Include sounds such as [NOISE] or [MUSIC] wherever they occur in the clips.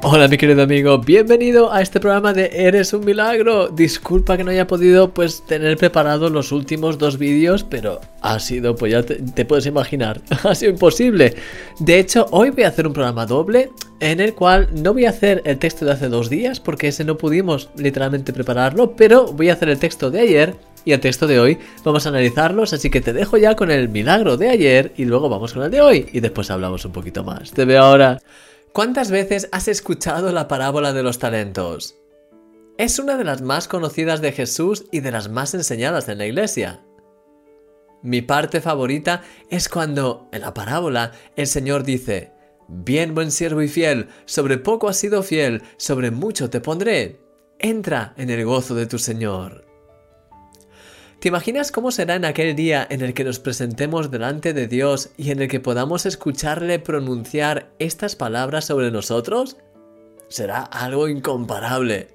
Hola mi querido amigo, bienvenido a este programa de Eres un milagro. Disculpa que no haya podido pues tener preparados los últimos dos vídeos, pero ha sido, pues ya te, te, puedes imaginar, [LAUGHS] ha sido imposible. De hecho, hoy voy a hacer un programa doble en el cual no voy a hacer el texto de hace dos días porque ese no pudimos literalmente prepararlo, pero voy a hacer el texto de ayer y el texto de hoy vamos a analizarlos, así que te dejo ya con el milagro de ayer y luego vamos con el de hoy y después hablamos un poquito más. Te veo ahora. ¿Cuántas veces has escuchado la parábola de los talentos? Es una de las más conocidas de Jesús y de las más enseñadas en la iglesia. Mi parte favorita es cuando, en la parábola, el Señor dice, Bien buen siervo y fiel, sobre poco has sido fiel, sobre mucho te pondré. Entra en el gozo de tu Señor. ¿Te imaginas cómo será en aquel día en el que nos presentemos delante de Dios y en el que podamos escucharle pronunciar estas palabras sobre nosotros? Será algo incomparable.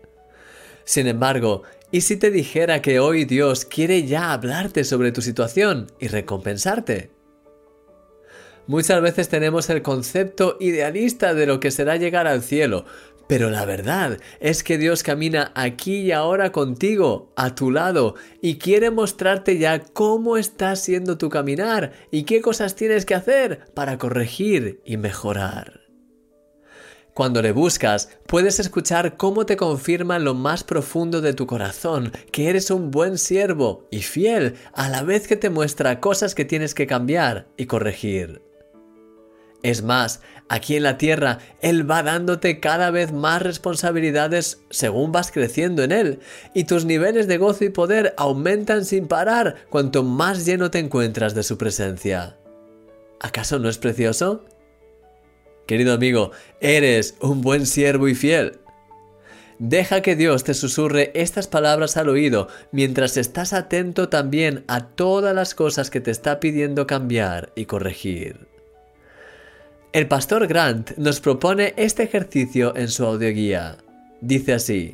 Sin embargo, ¿y si te dijera que hoy Dios quiere ya hablarte sobre tu situación y recompensarte? Muchas veces tenemos el concepto idealista de lo que será llegar al cielo, pero la verdad es que Dios camina aquí y ahora contigo, a tu lado, y quiere mostrarte ya cómo está siendo tu caminar y qué cosas tienes que hacer para corregir y mejorar. Cuando le buscas, puedes escuchar cómo te confirma lo más profundo de tu corazón que eres un buen siervo y fiel, a la vez que te muestra cosas que tienes que cambiar y corregir. Es más, aquí en la tierra Él va dándote cada vez más responsabilidades según vas creciendo en Él, y tus niveles de gozo y poder aumentan sin parar cuanto más lleno te encuentras de su presencia. ¿Acaso no es precioso? Querido amigo, eres un buen siervo y fiel. Deja que Dios te susurre estas palabras al oído mientras estás atento también a todas las cosas que te está pidiendo cambiar y corregir. El pastor Grant nos propone este ejercicio en su audioguía. Dice así,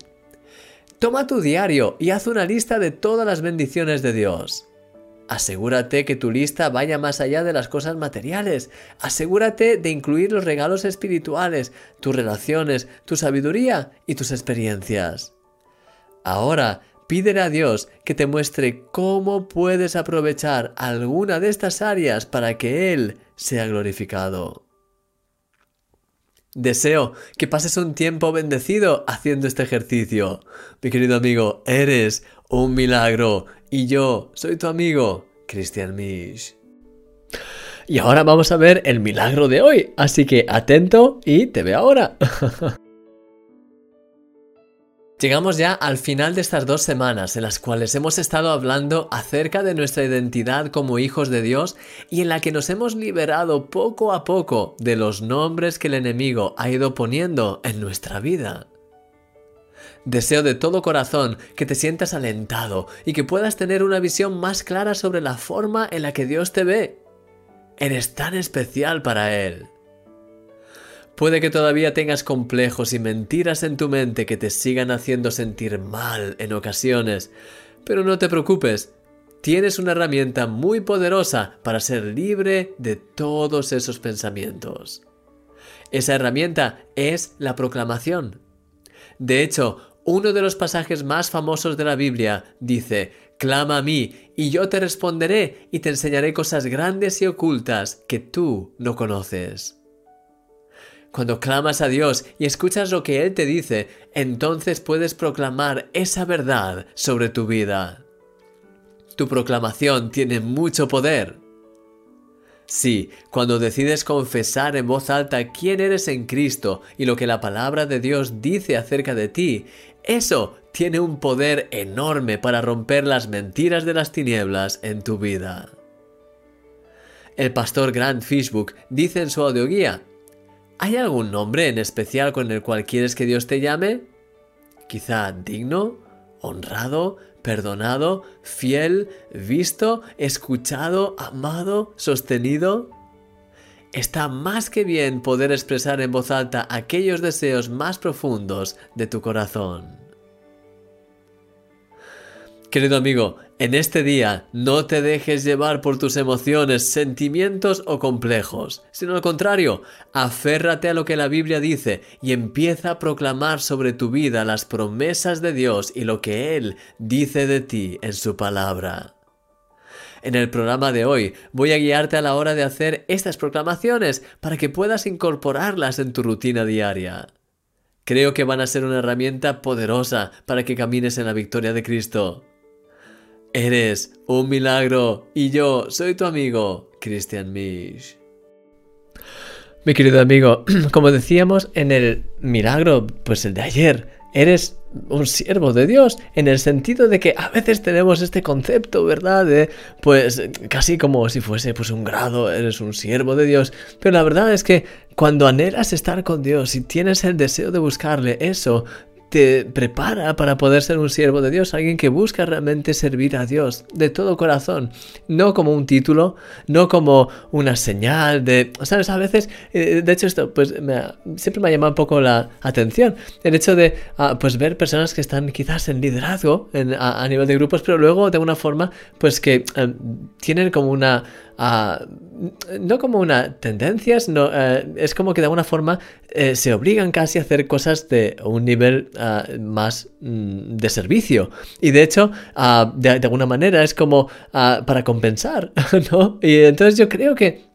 Toma tu diario y haz una lista de todas las bendiciones de Dios. Asegúrate que tu lista vaya más allá de las cosas materiales. Asegúrate de incluir los regalos espirituales, tus relaciones, tu sabiduría y tus experiencias. Ahora, pídele a Dios que te muestre cómo puedes aprovechar alguna de estas áreas para que Él sea glorificado. Deseo que pases un tiempo bendecido haciendo este ejercicio. Mi querido amigo, eres un milagro y yo soy tu amigo, Christian Misch. Y ahora vamos a ver el milagro de hoy, así que atento y te veo ahora. [LAUGHS] Llegamos ya al final de estas dos semanas en las cuales hemos estado hablando acerca de nuestra identidad como hijos de Dios y en la que nos hemos liberado poco a poco de los nombres que el enemigo ha ido poniendo en nuestra vida. Deseo de todo corazón que te sientas alentado y que puedas tener una visión más clara sobre la forma en la que Dios te ve. Eres tan especial para Él. Puede que todavía tengas complejos y mentiras en tu mente que te sigan haciendo sentir mal en ocasiones, pero no te preocupes, tienes una herramienta muy poderosa para ser libre de todos esos pensamientos. Esa herramienta es la proclamación. De hecho, uno de los pasajes más famosos de la Biblia dice, Clama a mí, y yo te responderé y te enseñaré cosas grandes y ocultas que tú no conoces. Cuando clamas a Dios y escuchas lo que Él te dice, entonces puedes proclamar esa verdad sobre tu vida. Tu proclamación tiene mucho poder. Sí, cuando decides confesar en voz alta quién eres en Cristo y lo que la palabra de Dios dice acerca de ti, eso tiene un poder enorme para romper las mentiras de las tinieblas en tu vida. El pastor Grant Fishbook dice en su audioguía, ¿Hay algún nombre en especial con el cual quieres que Dios te llame? Quizá digno, honrado, perdonado, fiel, visto, escuchado, amado, sostenido. está más que bien poder expresar en voz alta aquellos deseos más profundos de tu corazón. Querido amigo, en este día no te dejes llevar por tus emociones, sentimientos o complejos, sino al contrario, aférrate a lo que la Biblia dice y empieza a proclamar sobre tu vida las promesas de Dios y lo que Él dice de ti en su palabra. En el programa de hoy voy a guiarte a la hora de hacer estas proclamaciones para que puedas incorporarlas en tu rutina diaria. Creo que van a ser una herramienta poderosa para que camines en la victoria de Cristo. Eres un milagro y yo soy tu amigo, Christian Misch. Mi querido amigo, [CLEARS THROAT] como decíamos en el milagro, pues el de ayer, eres un siervo de Dios en el sentido de que a veces tenemos este concepto, ¿verdad? De pues casi como si fuese pues un grado, eres un siervo de Dios, pero la verdad es que cuando anhelas estar con Dios y tienes el deseo de buscarle, eso te prepara para poder ser un siervo de Dios, alguien que busca realmente servir a Dios de todo corazón, no como un título, no como una señal de, sabes, a veces, eh, de hecho esto, pues siempre me ha llamado un poco la atención, el hecho de, ah, pues ver personas que están quizás en liderazgo a, nivel de grupos, pero luego de una forma, pues que eh, tienen como una no como una tendencia, sino, eh, es como que de alguna forma eh, se obligan casi a hacer cosas de un nivel ah, más mm, de servicio. Y de hecho, ah, de, alguna manera es como ah, para compensar, [LAUGHS] ¿no? Y entonces yo creo que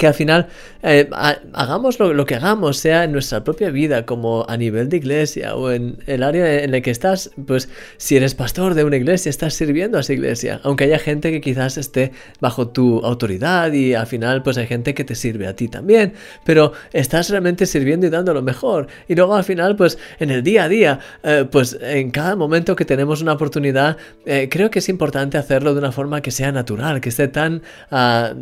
que al final eh, hagamos lo, que hagamos, sea en nuestra propia vida, como a nivel de iglesia o en el área en la que estás, pues si eres pastor de una iglesia, estás sirviendo a esa iglesia, aunque haya gente que quizás esté bajo tu autoridad y al final pues hay gente que te sirve a ti también, pero estás realmente sirviendo y dando lo mejor. Y luego al final pues en el día a día, eh, pues en cada momento que tenemos una oportunidad, eh, creo que es importante hacerlo de una forma que sea natural, que esté tan ah,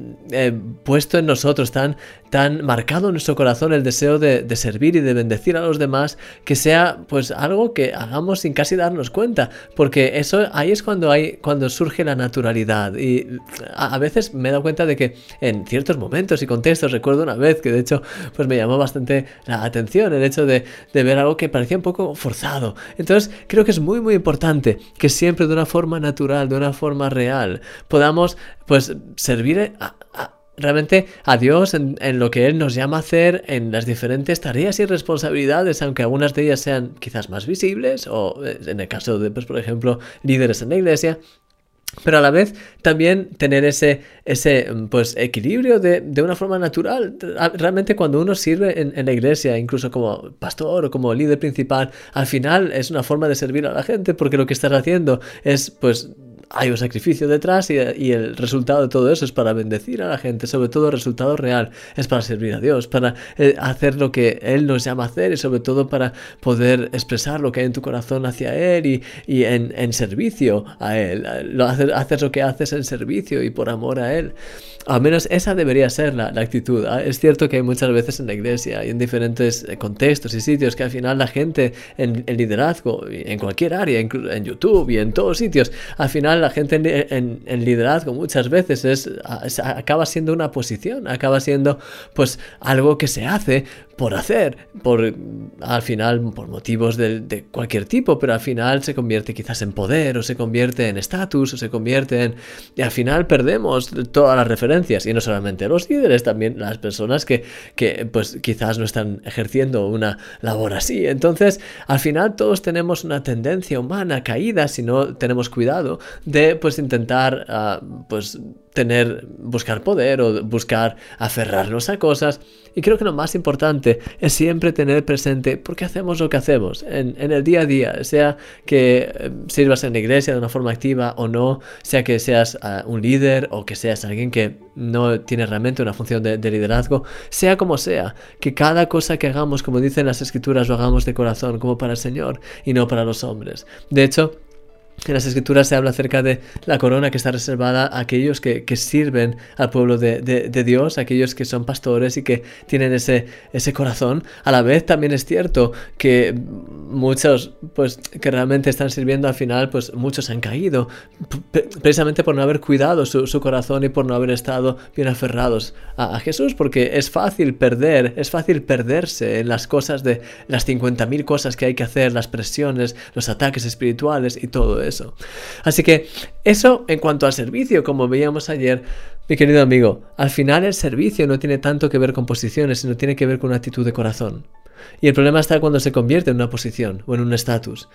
puesto en nosotros tan, tan marcado en nuestro corazón el deseo de, servir y de bendecir a los demás, que sea pues algo que hagamos sin casi darnos cuenta, porque eso ahí es cuando hay, cuando surge la naturalidad. Y a, veces me he dado cuenta de que en ciertos momentos y contextos, recuerdo una vez que de hecho pues me llamó bastante la atención el hecho de, ver algo que parecía un poco forzado. Entonces creo que es muy muy importante que siempre de una forma natural, de una forma real, podamos pues servir a realmente a Dios en, lo que Él nos llama a hacer en las diferentes tareas y responsabilidades, aunque algunas de ellas sean quizás más visibles, o eh, en el caso de, pues, por ejemplo, líderes en la iglesia, pero a la vez también tener ese, ese pues, equilibrio de, de una forma natural. Realmente cuando uno sirve en, en, la iglesia, incluso como pastor o como líder principal, al final es una forma de servir a la gente porque lo que estás haciendo es pues hay un sacrificio detrás y, el resultado de todo eso es para bendecir a la gente, sobre todo el resultado real es para servir a Dios, para eh, hacer lo que Él nos llama a hacer y sobre todo para poder expresar lo que hay en tu corazón hacia Él y, en, servicio a Él. Lo, haces, lo que haces en servicio y por amor a Él. Al menos esa debería ser la, actitud. ¿ah? Es cierto que hay muchas veces en la iglesia y en diferentes eh, contextos y sitios que al final la gente en, el liderazgo, en cualquier área, en YouTube y en todos sitios, al final la gente en, liderazgo muchas veces es, acaba siendo una posición, acaba siendo pues algo que se hace por hacer, por al final por motivos de, cualquier tipo, pero al final se convierte quizás en poder o se convierte en estatus o se convierte en... Y al final perdemos todas las referencias y no solamente los líderes, también las personas que, que pues quizás no están ejerciendo una labor así. Entonces al final todos tenemos una tendencia humana caída si no tenemos cuidado de pues intentar ah, pues tener, buscar poder o buscar aferrarnos a cosas. Y creo que lo más importante es siempre tener presente por qué hacemos lo que hacemos en, el día a día, sea que eh, sirvas en la iglesia de una forma activa o no, sea que seas ah, un líder o que seas alguien que no tiene realmente una función de, de liderazgo, sea como sea, que cada cosa que hagamos, como dicen las escrituras, lo hagamos de corazón, como para el Señor y no para los hombres. De hecho, En las escrituras se habla acerca de la corona que está reservada a aquellos que, sirven al pueblo de, de, Dios, aquellos que son pastores y que tienen ese, ese corazón. A la vez también es cierto que muchos, pues, que realmente están sirviendo al final, pues muchos han caído, precisamente por no haber cuidado su, su, corazón y por no haber estado bien aferrados a, a, Jesús, porque es fácil perder, es fácil perderse en las cosas de las 50.000 cosas que hay que hacer, las presiones, los ataques espirituales y todo eso eso. Así que eso en cuanto al servicio, como veíamos ayer, mi querido amigo, al final el servicio no tiene tanto que ver con posiciones, sino tiene que ver con una actitud de corazón. Y el problema está cuando se convierte en una posición o en un estatus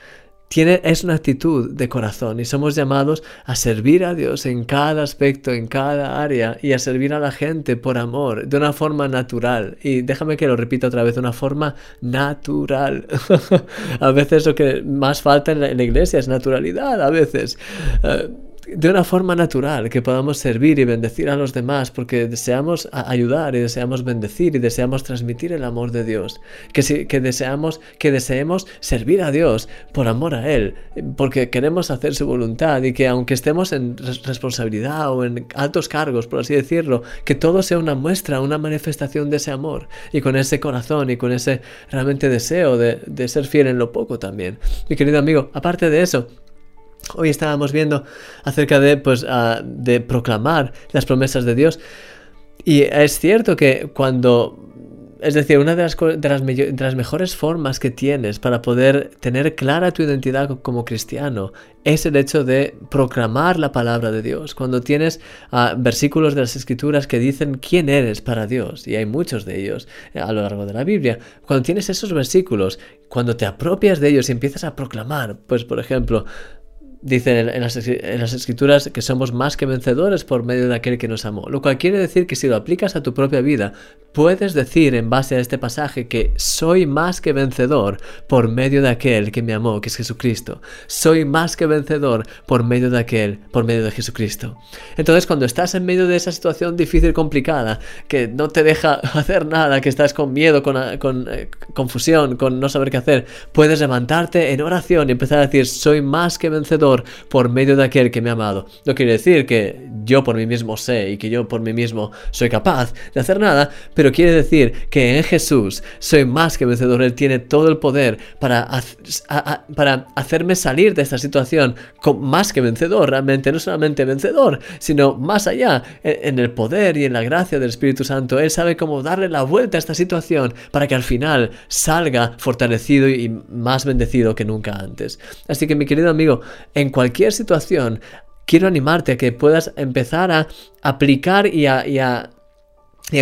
es una actitud de corazón y somos llamados a servir a Dios en cada aspecto, en cada área y a servir a la gente por amor, de una forma natural. Y déjame que lo repita otra vez, de una forma natural. [LAUGHS] a veces lo que más falta en la, iglesia es naturalidad, a veces. Eh, de una forma natural, que podamos servir y bendecir a los demás, porque deseamos ayudar y deseamos bendecir y deseamos transmitir el amor de Dios, que, que, deseamos, que deseemos servir a Dios por amor a Él, porque queremos hacer su voluntad y que aunque estemos en responsabilidad o en altos cargos, por así decirlo, que todo sea una muestra, una manifestación de ese amor y con ese corazón y con ese realmente deseo de, de ser fiel en lo poco también. Mi querido amigo, aparte de eso, Hoy estábamos viendo acerca de, pues, ah, de proclamar las promesas de Dios. Y es cierto que cuando... Es decir, una de las, mejores formas que tienes para poder tener clara tu identidad como cristiano es el hecho de proclamar la palabra de Dios. Cuando tienes ah, versículos de las escrituras que dicen quién eres para Dios, y hay muchos de ellos eh, a lo largo de la Biblia, cuando tienes esos versículos, cuando te apropias de ellos y empiezas a proclamar, pues por ejemplo, Dicen en las, escrituras que somos más que vencedores por medio de aquel que nos amó, lo cual quiere decir que si lo aplicas a tu propia vida, puedes decir en base a este pasaje que soy más que vencedor por medio de aquel que me amó, que es Jesucristo. Soy más que vencedor por medio de aquel, por medio de Jesucristo. Entonces cuando estás en medio de esa situación difícil, complicada, que no te deja [LAUGHS] hacer nada, que estás con miedo, con, con eh, confusión, con no saber qué hacer, puedes levantarte en oración y empezar a decir, soy más que vencedor por medio de aquel que me ha amado. No quiere decir que yo por mí mismo sé y que yo por mí mismo soy capaz de hacer nada, pero quiere decir que en Jesús soy más que vencedor. Él tiene todo el poder para, para hacerme salir de esta situación con más que vencedor, realmente, no solamente vencedor, sino más allá, en, en el poder y en la gracia del Espíritu Santo. Él sabe cómo darle la vuelta a esta situación para que al final salga fortalecido y más bendecido que nunca antes. Así que mi querido amigo, en cualquier situación, quiero animarte a que puedas empezar a aplicar y a, y a,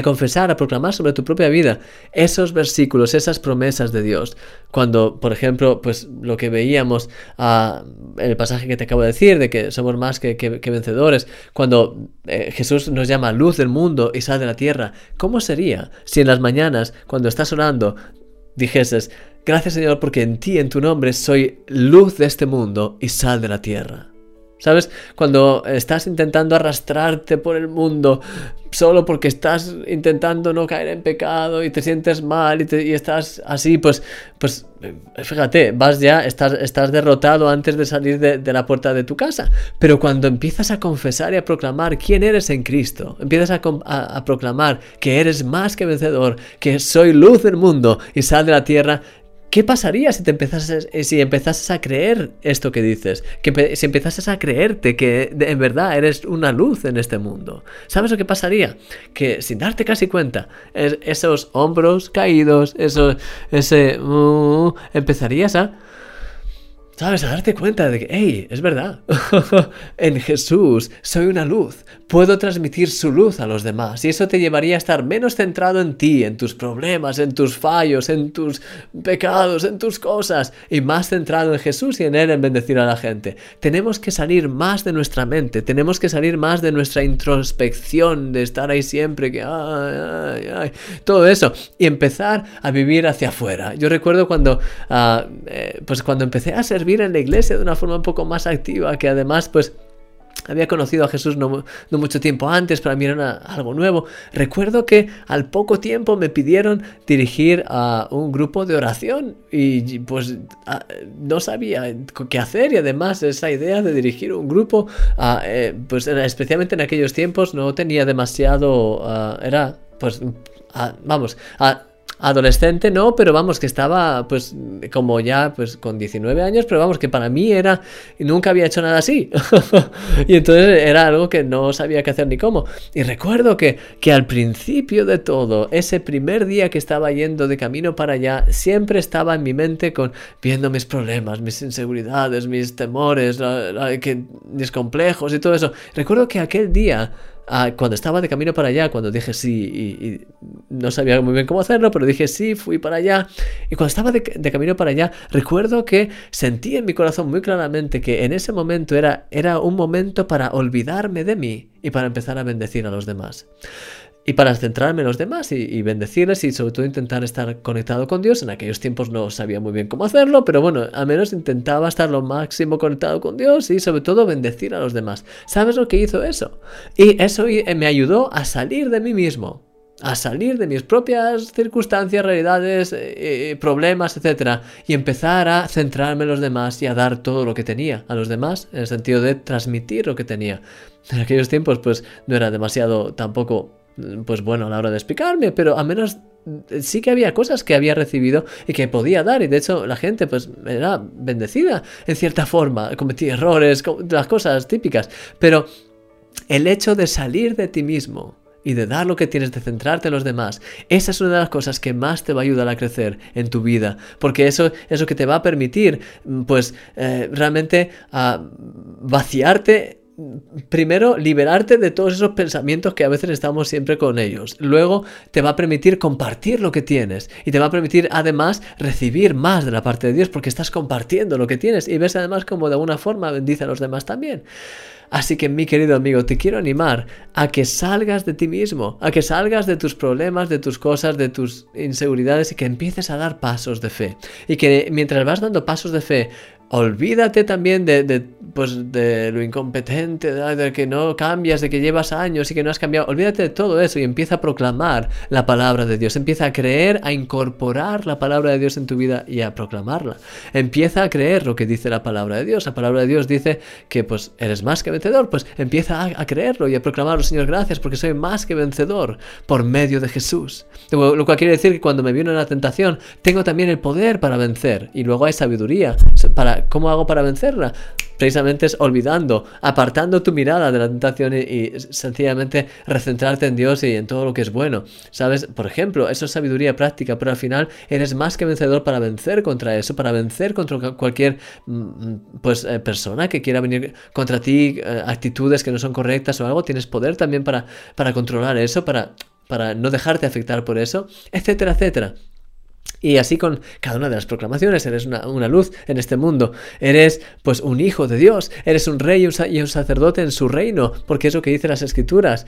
confesar, a proclamar sobre tu propia vida esos versículos, esas promesas de Dios. Cuando, por ejemplo, pues lo que veíamos ah, en el pasaje que te acabo de decir, de que somos más que, vencedores, cuando eh, Jesús nos llama luz del mundo y sal de la tierra, ¿cómo sería si en las mañanas, cuando estás orando, dijeses, Gracias Señor porque en ti, en tu nombre, soy luz de este mundo y sal de la tierra. ¿Sabes? Cuando estás intentando arrastrarte por el mundo solo porque estás intentando no caer en pecado y te sientes mal y, estás así, pues, pues fíjate, vas ya, estás, derrotado antes de salir de, la puerta de tu casa. Pero cuando empiezas a confesar y a proclamar quién eres en Cristo, empiezas a proclamar que eres más que vencedor, que soy luz del mundo y sal de la tierra, ¿Qué pasaría si te empezases, eh, si empezases a creer esto que dices? Que si empezases a creerte que en verdad eres una luz en este mundo. ¿Sabes lo que pasaría? Que sin darte casi cuenta, esos hombros caídos, eso, ese... Uh, empezarías a ¿Sabes? A darte cuenta de que, hey, es verdad. [LAUGHS] en Jesús soy una luz. Puedo transmitir su luz a los demás. Y eso te llevaría a estar menos centrado en ti, en tus problemas, en tus fallos, en tus pecados, en tus cosas. Y más centrado en Jesús y en Él en bendecir a la gente. Tenemos que salir más de nuestra mente. Tenemos que salir más de nuestra introspección, de estar ahí siempre, que, ay, ay, ay. Todo eso. Y empezar a vivir hacia afuera. Yo recuerdo cuando, ah, eh, pues cuando empecé a servir en la iglesia de una forma un poco más activa, que además pues había conocido a Jesús no, mucho tiempo antes, para mí era algo nuevo. Recuerdo que al poco tiempo me pidieron dirigir a un grupo de oración y pues no sabía qué hacer y además esa idea de dirigir un grupo, eh, pues especialmente en aquellos tiempos no tenía demasiado, ah, era pues, vamos, adolescente no, pero vamos, que estaba pues como ya pues con 19 años, pero vamos, que para mí era, nunca había hecho nada así. [LAUGHS] y entonces era algo que no sabía qué hacer ni cómo. Y recuerdo que, que al principio de todo, ese primer día que estaba yendo de camino para allá, siempre estaba en mi mente con viendo mis problemas, mis inseguridades, mis temores, mis complejos y todo eso. Recuerdo que aquel día Ah, cuando estaba de camino para allá, cuando dije sí y, no sabía muy bien cómo hacerlo, pero dije sí, fui para allá. Y cuando estaba de, camino para allá, recuerdo que sentí en mi corazón muy claramente que en ese momento era, era un momento para olvidarme de mí y para empezar a bendecir a los demás y para centrarme en los demás y, bendecirles y sobre todo intentar estar conectado con Dios. En aquellos tiempos no sabía muy bien cómo hacerlo, pero bueno, al menos intentaba estar lo máximo conectado con Dios y sobre todo bendecir a los demás. ¿Sabes lo que hizo eso? Y eso me ayudó a salir de mí mismo. A salir de mis propias circunstancias, realidades, eh, eh, problemas, etc. Y empezar a centrarme en los demás y a dar todo lo que tenía a los demás, en el sentido de transmitir lo que tenía. En aquellos tiempos, pues no era demasiado tampoco pues bueno, a la hora de explicarme, pero al menos sí que había cosas que había recibido y que podía dar y de hecho la gente pues era bendecida en cierta forma, cometí errores, las cosas típicas, pero el hecho de salir de ti mismo y de dar lo que tienes, de centrarte en los demás, esa es una de las cosas que más te va a ayudar a crecer en tu vida, porque eso es lo que te va a permitir pues eh, realmente a vaciarte primero liberarte de todos esos pensamientos que a veces estamos siempre con ellos. Luego te va a permitir compartir lo que tienes y te va a permitir además recibir más de la parte de Dios porque estás compartiendo lo que tienes y ves además como de alguna forma bendice a los demás también. Así que mi querido amigo, te quiero animar a que salgas de ti mismo, a que salgas de tus problemas, de tus cosas, de tus inseguridades y que empieces a dar pasos de fe. Y que mientras vas dando pasos de fe, olvídate también de, pues, de lo incompetente, de, que no cambias, de que llevas años y que no has cambiado. Olvídate de todo eso y empieza a proclamar la palabra de Dios. Empieza a creer, a incorporar la palabra de Dios en tu vida y a proclamarla. Empieza a creer lo que dice la palabra de Dios. La palabra de Dios dice que pues eres más que vencedor. Pues empieza a, creerlo y a proclamarlo, Señor, gracias porque soy más que vencedor por medio de Jesús. Lo cual quiere decir que cuando me viene una tentación, tengo también el poder para vencer. Y luego hay sabiduría para ¿Cómo hago para vencerla? Precisamente es olvidando, apartando tu mirada de la tentación y, sencillamente recentrarte en Dios y en todo lo que es bueno. ¿Sabes? Por ejemplo, eso es sabiduría práctica, pero al final eres más que vencedor para vencer contra eso, para vencer contra cualquier mm, mm, pues, eh, persona que quiera venir contra ti, eh, actitudes que no son correctas o algo. Tienes poder también para, para controlar eso, para, para no dejarte afectar por eso, etcétera, etcétera. Y así con cada una de las proclamaciones, eres una, luz en este mundo, eres pues un hijo de Dios, eres un rey y un sacerdote en su reino, porque es lo que dicen las escrituras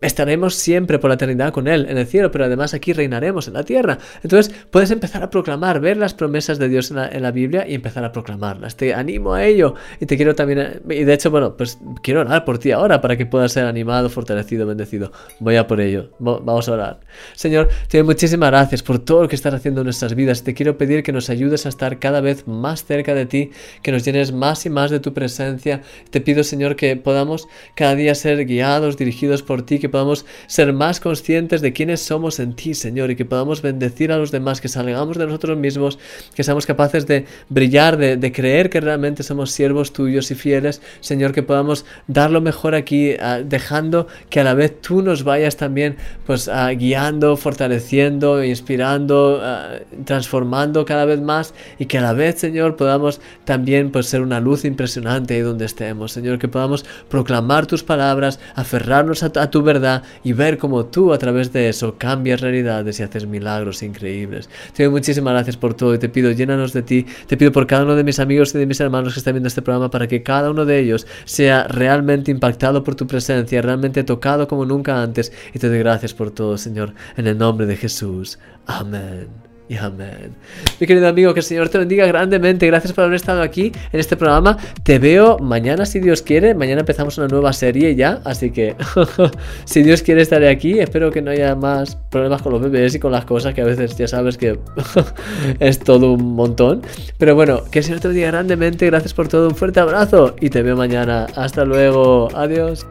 estaremos siempre por la eternidad con Él en el cielo, pero además aquí reinaremos en la tierra. Entonces puedes empezar a proclamar, ver las promesas de Dios en la, Biblia y empezar a proclamarlas. Te animo a ello y te quiero también, y de hecho, bueno, pues quiero orar por ti ahora para que puedas ser animado, fortalecido, bendecido. Voy a por ello. Vamos a orar. Señor, te doy muchísimas gracias por todo lo que estás haciendo en nuestras vidas. Te quiero pedir que nos ayudes a estar cada vez más cerca de ti, que nos llenes más y más de tu presencia. Te pido, Señor, que podamos cada día ser guiados, dirigidos por ti, que podamos ser más conscientes de quiénes somos en ti, Señor, y que podamos bendecir a los demás, que salgamos de nosotros mismos, que seamos capaces de brillar, de, creer que realmente somos siervos tuyos y fieles, Señor, que podamos dar lo mejor aquí, ah, dejando que a la vez tú nos vayas también, pues, ah, guiando, fortaleciendo, inspirando, ah, transformando cada vez más, y que a la vez, Señor, podamos también, pues, ser una luz impresionante ahí donde estemos, Señor, que podamos proclamar tus palabras, aferrarnos a tu verdad, y ver cómo tú a través de eso cambias realidades y haces milagros increíbles. Te doy muchísimas gracias por todo y te pido llénanos de ti, te pido por cada uno de mis amigos y de mis hermanos que están viendo este programa para que cada uno de ellos sea realmente impactado por tu presencia, realmente tocado como nunca antes y te doy gracias por todo, Señor, en el nombre de Jesús. Amén y amén. Mi querido amigo, que el Señor te bendiga grandemente. Gracias por haber estado aquí en este programa. Te veo mañana, si Dios quiere. Mañana empezamos una nueva serie ya. Así que, [LAUGHS] si Dios quiere, estaré aquí. Espero que no haya más problemas con los bebés y con las cosas que a veces ya sabes que [LAUGHS] es todo un montón. Pero bueno, que el Señor te bendiga grandemente. Gracias por todo. Un fuerte abrazo y te veo mañana. Hasta luego. Adiós.